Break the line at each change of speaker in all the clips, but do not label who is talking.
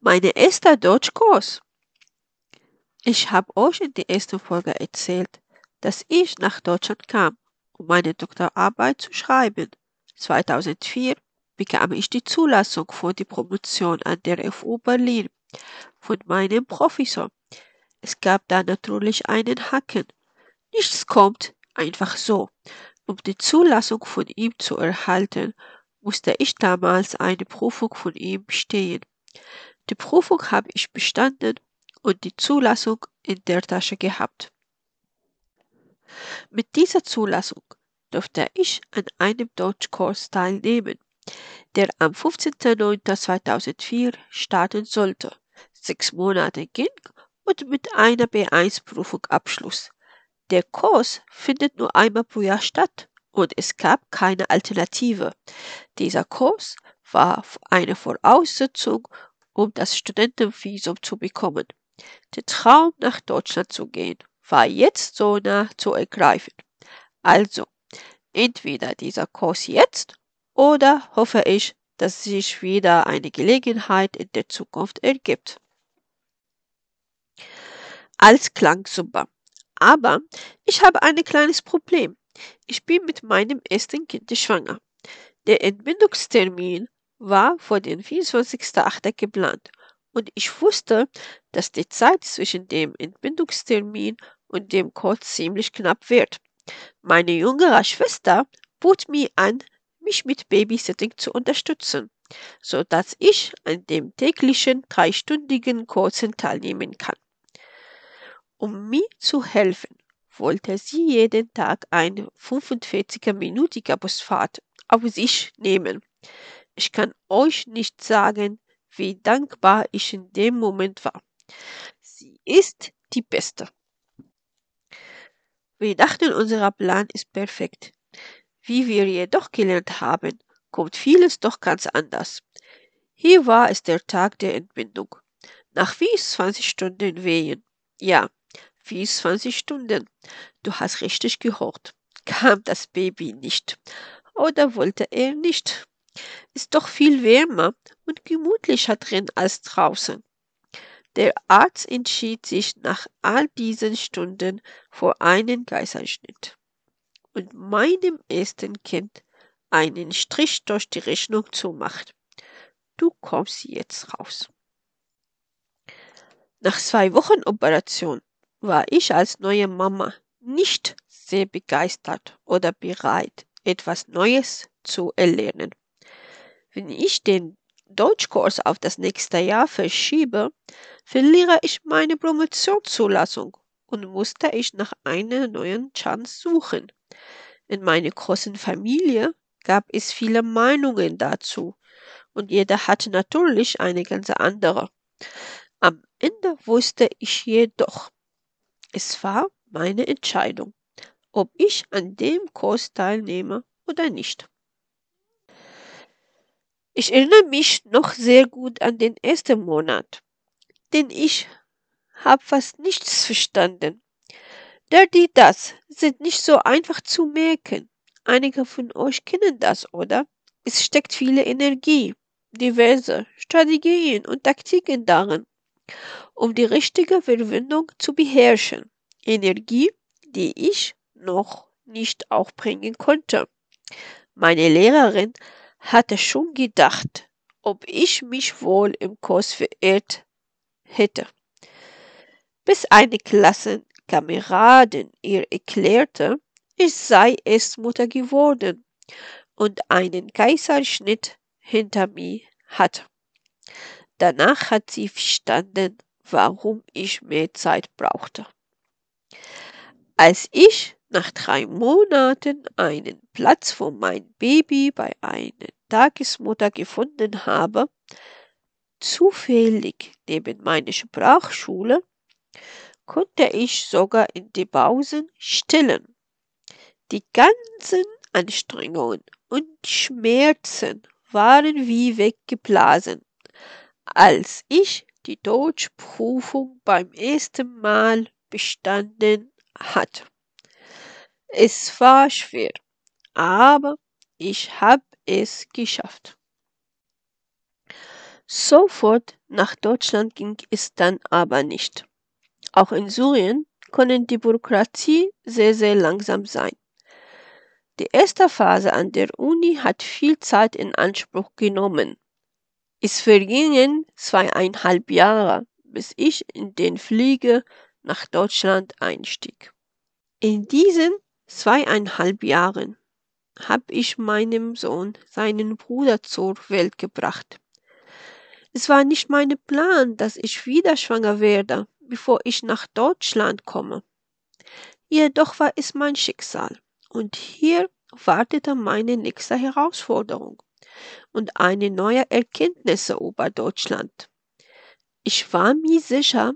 Meine erster Deutschkurs. Ich habe euch in der ersten Folge erzählt, dass ich nach Deutschland kam, um meine Doktorarbeit zu schreiben. 2004 bekam ich die Zulassung für die Promotion an der FU Berlin von meinem Professor. Es gab da natürlich einen Haken. Nichts kommt einfach so. Um die Zulassung von ihm zu erhalten, musste ich damals eine Prüfung von ihm bestehen. Die Prüfung habe ich bestanden und die Zulassung in der Tasche gehabt. Mit dieser Zulassung durfte ich an einem Deutschkurs teilnehmen, der am 15.09.2004 starten sollte, sechs Monate ging und mit einer B1-Prüfung abschloss. Der Kurs findet nur einmal pro Jahr statt und es gab keine Alternative. Dieser Kurs war eine Voraussetzung, um das Studentenvisum zu bekommen. Der Traum, nach Deutschland zu gehen, war jetzt so nah zu ergreifen. Also, entweder dieser Kurs jetzt oder hoffe ich, dass sich wieder eine Gelegenheit in der Zukunft ergibt. Als klang super. Aber ich habe ein kleines Problem. Ich bin mit meinem ersten Kind schwanger. Der Entbindungstermin war vor den 24.8. geplant und ich wusste, dass die Zeit zwischen dem Entbindungstermin und dem Kurs ziemlich knapp wird. Meine jüngere Schwester bot mir an, mich mit Babysitting zu unterstützen, so dass ich an dem täglichen dreistündigen Kursen teilnehmen kann. Um mir zu helfen, wollte sie jeden Tag eine 45-minütige Busfahrt auf sich nehmen. Ich kann euch nicht sagen, wie dankbar ich in dem Moment war. Sie ist die Beste. Wir dachten, unser Plan ist perfekt. Wie wir jedoch gelernt haben, kommt vieles doch ganz anders. Hier war es der Tag der Entbindung. Nach 24 Stunden Wehen. Ja, 24 Stunden. Du hast richtig gehört. Kam das Baby nicht. Oder wollte er nicht? Ist doch viel wärmer und gemütlicher drin als draußen. Der Arzt entschied sich nach all diesen Stunden vor einen Kaiserschnitt und meinem ersten Kind einen Strich durch die Rechnung zumacht. Du kommst jetzt raus. Nach zwei Wochen Operation war ich als neue Mama nicht sehr begeistert oder bereit, etwas Neues zu erlernen. Wenn ich den Deutschkurs auf das nächste Jahr verschiebe, verliere ich meine Promotionszulassung und musste ich nach einer neuen Chance suchen. In meiner großen Familie gab es viele Meinungen dazu und jeder hatte natürlich eine ganz andere. Am Ende wusste ich jedoch, es war meine Entscheidung, ob ich an dem Kurs teilnehme oder nicht. Ich erinnere mich noch sehr gut an den ersten Monat, denn ich habe fast nichts verstanden. Der, die, das sind nicht so einfach zu merken. Einige von euch kennen das, oder? Es steckt viele Energie, diverse Strategien und Taktiken darin, um die richtige Verwendung zu beherrschen. Energie, die ich noch nicht aufbringen konnte. Meine Lehrerin hatte schon gedacht, ob ich mich wohl im Kurs verirrt hätte. Bis eine Klassenkameradin ihr erklärte, ich sei erst Mutter geworden und einen Kaiserschnitt hinter mir hatte. Danach hat sie verstanden, warum ich mehr Zeit brauchte. Als ich nach drei Monaten einen Platz für mein Baby bei einer Tagesmutter gefunden habe, zufällig neben meiner Sprachschule, konnte ich sogar in die Pausen stillen. Die ganzen Anstrengungen und Schmerzen waren wie weggeblasen, als ich die Deutschprüfung beim ersten Mal bestanden hatte. Es war schwer, aber ich habe es geschafft. Sofort nach Deutschland ging es dann aber nicht. Auch in Syrien können die Bürokratie sehr, sehr langsam sein. Die erste Phase an der Uni hat viel Zeit in Anspruch genommen. Es vergingen zweieinhalb Jahre, bis ich in den Flieger nach Deutschland einstieg. In diesen zweieinhalb Jahren habe ich meinem Sohn seinen Bruder zur Welt gebracht. Es war nicht mein Plan, dass ich wieder schwanger werde, bevor ich nach Deutschland komme. Jedoch war es mein Schicksal. Und hier wartete meine nächste Herausforderung und eine neue Erkenntnisse über Deutschland. Ich war mir sicher,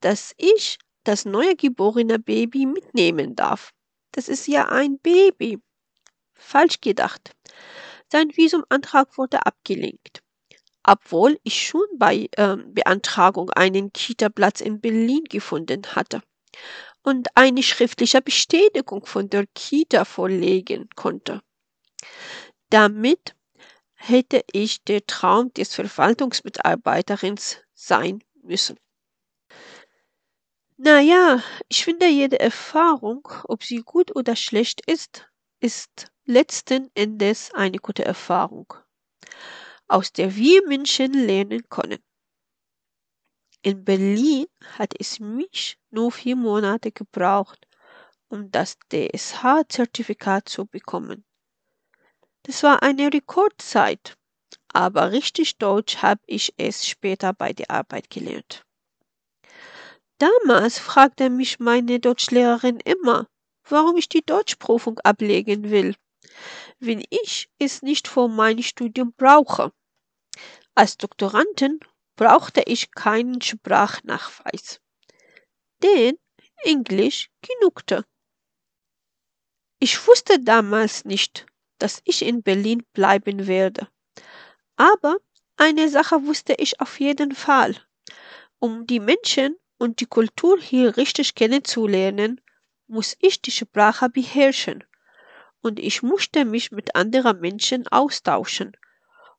dass ich das neue geborene Baby mitnehmen darf. Das ist ja ein Baby. Falsch gedacht. Sein Visumantrag wurde abgelehnt. Obwohl ich schon bei äh, Beantragung einen Kita-Platz in Berlin gefunden hatte und eine schriftliche Bestätigung von der Kita vorlegen konnte. Damit hätte ich der Traum des Verwaltungsmitarbeiterins sein müssen. Naja, ich finde jede Erfahrung, ob sie gut oder schlecht ist, ist letzten Endes eine gute Erfahrung, aus der wir Menschen lernen können. In Berlin hat es mich nur vier Monate gebraucht, um das DSH-Zertifikat zu bekommen. Das war eine Rekordzeit, aber richtig Deutsch habe ich es später bei der Arbeit gelernt. Damals fragte mich meine Deutschlehrerin immer, warum ich die Deutschprüfung ablegen will, wenn ich es nicht für mein Studium brauche. Als Doktorandin brauchte ich keinen Sprachnachweis. Denn Englisch genugte. Ich wusste damals nicht, dass ich in Berlin bleiben werde. Aber eine Sache wusste ich auf jeden Fall. Um die Menschen und die Kultur hier richtig kennenzulernen, muss ich die Sprache beherrschen. Und ich musste mich mit anderen Menschen austauschen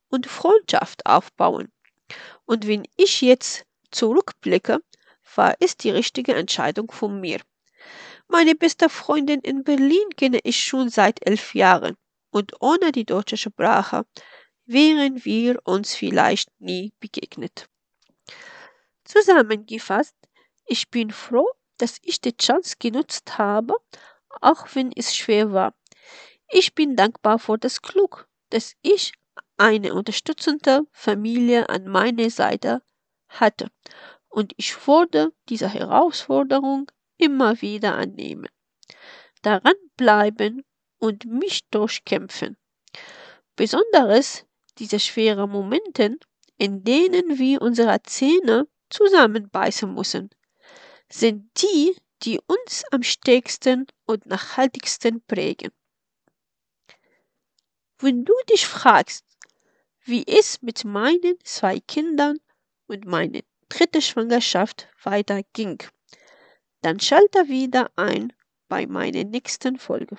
und Freundschaft aufbauen. Und wenn ich jetzt zurückblicke, war es die richtige Entscheidung von mir. Meine beste Freundin in Berlin kenne ich schon seit elf Jahren und ohne die deutsche Sprache wären wir uns vielleicht nie begegnet. Zusammengefasst, ich bin froh, dass ich die Chance genutzt habe, auch wenn es schwer war. Ich bin dankbar für das Glück, dass ich eine unterstützende Familie an meiner Seite hatte und ich wurde diese Herausforderung immer wieder annehmen. Daran bleiben und mich durchkämpfen. Besonderes diese schweren Momente, in denen wir unsere Zähne zusammenbeißen müssen, sind die, die uns am stärksten und nachhaltigsten prägen. Wenn du dich fragst, wie es mit meinen zwei Kindern und meiner dritten Schwangerschaft weiterging. Dann schalte wieder ein bei meiner nächsten Folge.